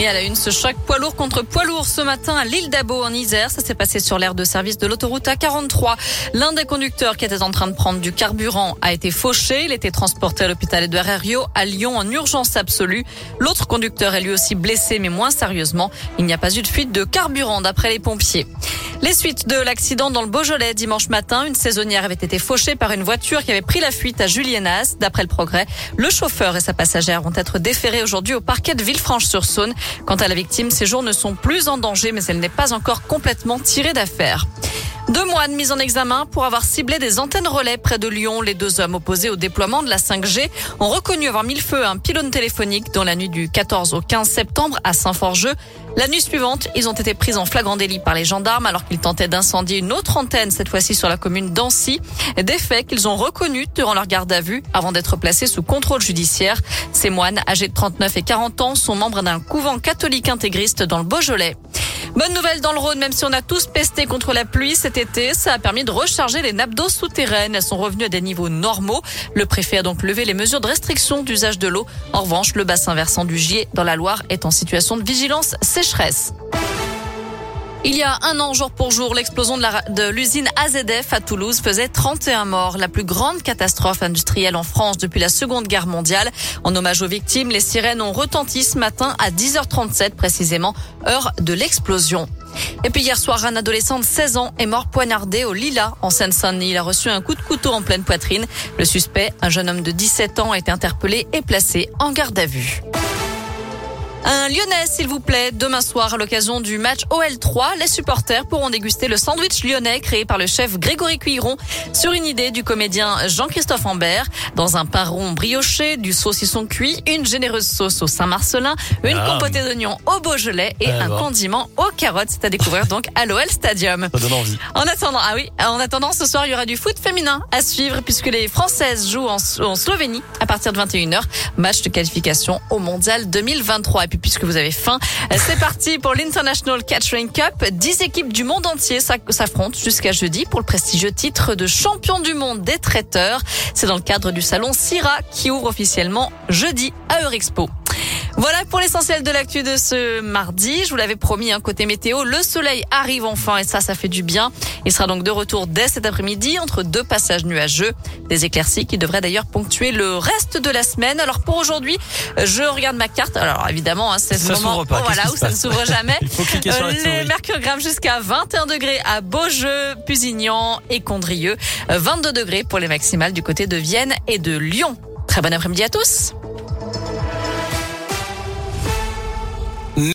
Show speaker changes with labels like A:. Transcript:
A: Et à la une, ce choc poids lourd contre poids lourd ce matin à l'île d'Abo en Isère. Ça s'est passé sur l'aire de service de l'autoroute A43. L'un des conducteurs qui était en train de prendre du carburant a été fauché. Il était transporté à l'hôpital Edouard Herriot à Lyon en urgence absolue. L'autre conducteur est lui aussi blessé mais moins sérieusement. Il n'y a pas eu de fuite de carburant d'après les pompiers. Les suites de l'accident dans le Beaujolais dimanche matin, une saisonnière avait été fauchée par une voiture qui avait pris la fuite à Julienas. D'après le progrès, le chauffeur et sa passagère vont être déférés aujourd'hui au parquet de Villefranche-sur-Saône. Quant à la victime, ses jours ne sont plus en danger, mais elle n'est pas encore complètement tirée d'affaire. Deux mois de mise en examen pour avoir ciblé des antennes relais près de Lyon. Les deux hommes opposés au déploiement de la 5G ont reconnu avoir mis le feu à un pylône téléphonique dans la nuit du 14 au 15 septembre à Saint-Forgeux. La nuit suivante, ils ont été pris en flagrant délit par les gendarmes alors qu'ils tentaient d'incendier une autre antenne, cette fois-ci sur la commune d'Ancy. Des faits qu'ils ont reconnus durant leur garde à vue avant d'être placés sous contrôle judiciaire. Ces moines, âgés de 39 et 40 ans, sont membres d'un couvent catholique intégriste dans le Beaujolais. Bonne nouvelle dans le Rhône, même si on a tous pesté contre la pluie cet été, ça a permis de recharger les nappes d'eau souterraines. Elles sont revenues à des niveaux normaux. Le préfet a donc levé les mesures de restriction d'usage de l'eau. En revanche, le bassin versant du Gier dans la Loire est en situation de vigilance sécheresse. Il y a un an, jour pour jour, l'explosion de l'usine AZF à Toulouse faisait 31 morts, la plus grande catastrophe industrielle en France depuis la Seconde Guerre mondiale. En hommage aux victimes, les sirènes ont retenti ce matin à 10h37 précisément, heure de l'explosion. Et puis hier soir, un adolescent de 16 ans est mort poignardé au Lila en Seine-Saint-Denis. Il a reçu un coup de couteau en pleine poitrine. Le suspect, un jeune homme de 17 ans, a été interpellé et placé en garde à vue. Un Lyonnais, s'il vous plaît. Demain soir, à l'occasion du match OL3, les supporters pourront déguster le sandwich lyonnais créé par le chef Grégory Cuiron sur une idée du comédien Jean-Christophe Ambert. Dans un pain rond brioché, du saucisson cuit, une généreuse sauce au Saint-Marcelin, une
B: Ah.
A: compotée d'oignons au Beaujolais et
B: Ah
A: un
B: bon.
A: condiment aux carottes. C'est à découvrir donc à l'OL Stadium.
B: Ça donne envie.
A: En attendant, ah oui, en attendant, ce soir, il y aura du foot féminin à suivre puisque les Françaises jouent en, en Slovénie à partir de 21h. Match de qualification au Mondial 2023. Puis, puisque vous avez faim, c'est parti pour l'International Catching Cup. 10 équipes du monde entier s'affrontent jusqu'à jeudi pour le prestigieux titre de champion du monde des traiteurs. C'est dans le cadre du salon Syrah qui ouvre officiellement jeudi à Eurexpo. Voilà pour l'essentiel de l'actu de ce mardi. Je vous l'avais promis, un côté météo, le soleil arrive enfin et ça, ça fait du bien. Il sera donc de retour dès cet après-midi entre deux passages nuageux. Des éclaircies qui devraient d'ailleurs ponctuer le reste de la semaine. Alors pour aujourd'hui, je regarde ma carte. Alors évidemment, hein, c'est ce moment
B: pas,
A: oh, voilà, où ça ne s'ouvre jamais.
B: Il faut cliquer sur
A: Euh, les
B: souris.
A: mercurogrammes jusqu'à 21 degrés à Beaujeu, Pusignan et Condrieu. Euh, 22 degrés pour les maximales du côté de Vienne et de Lyon. Très bon après-midi à tous.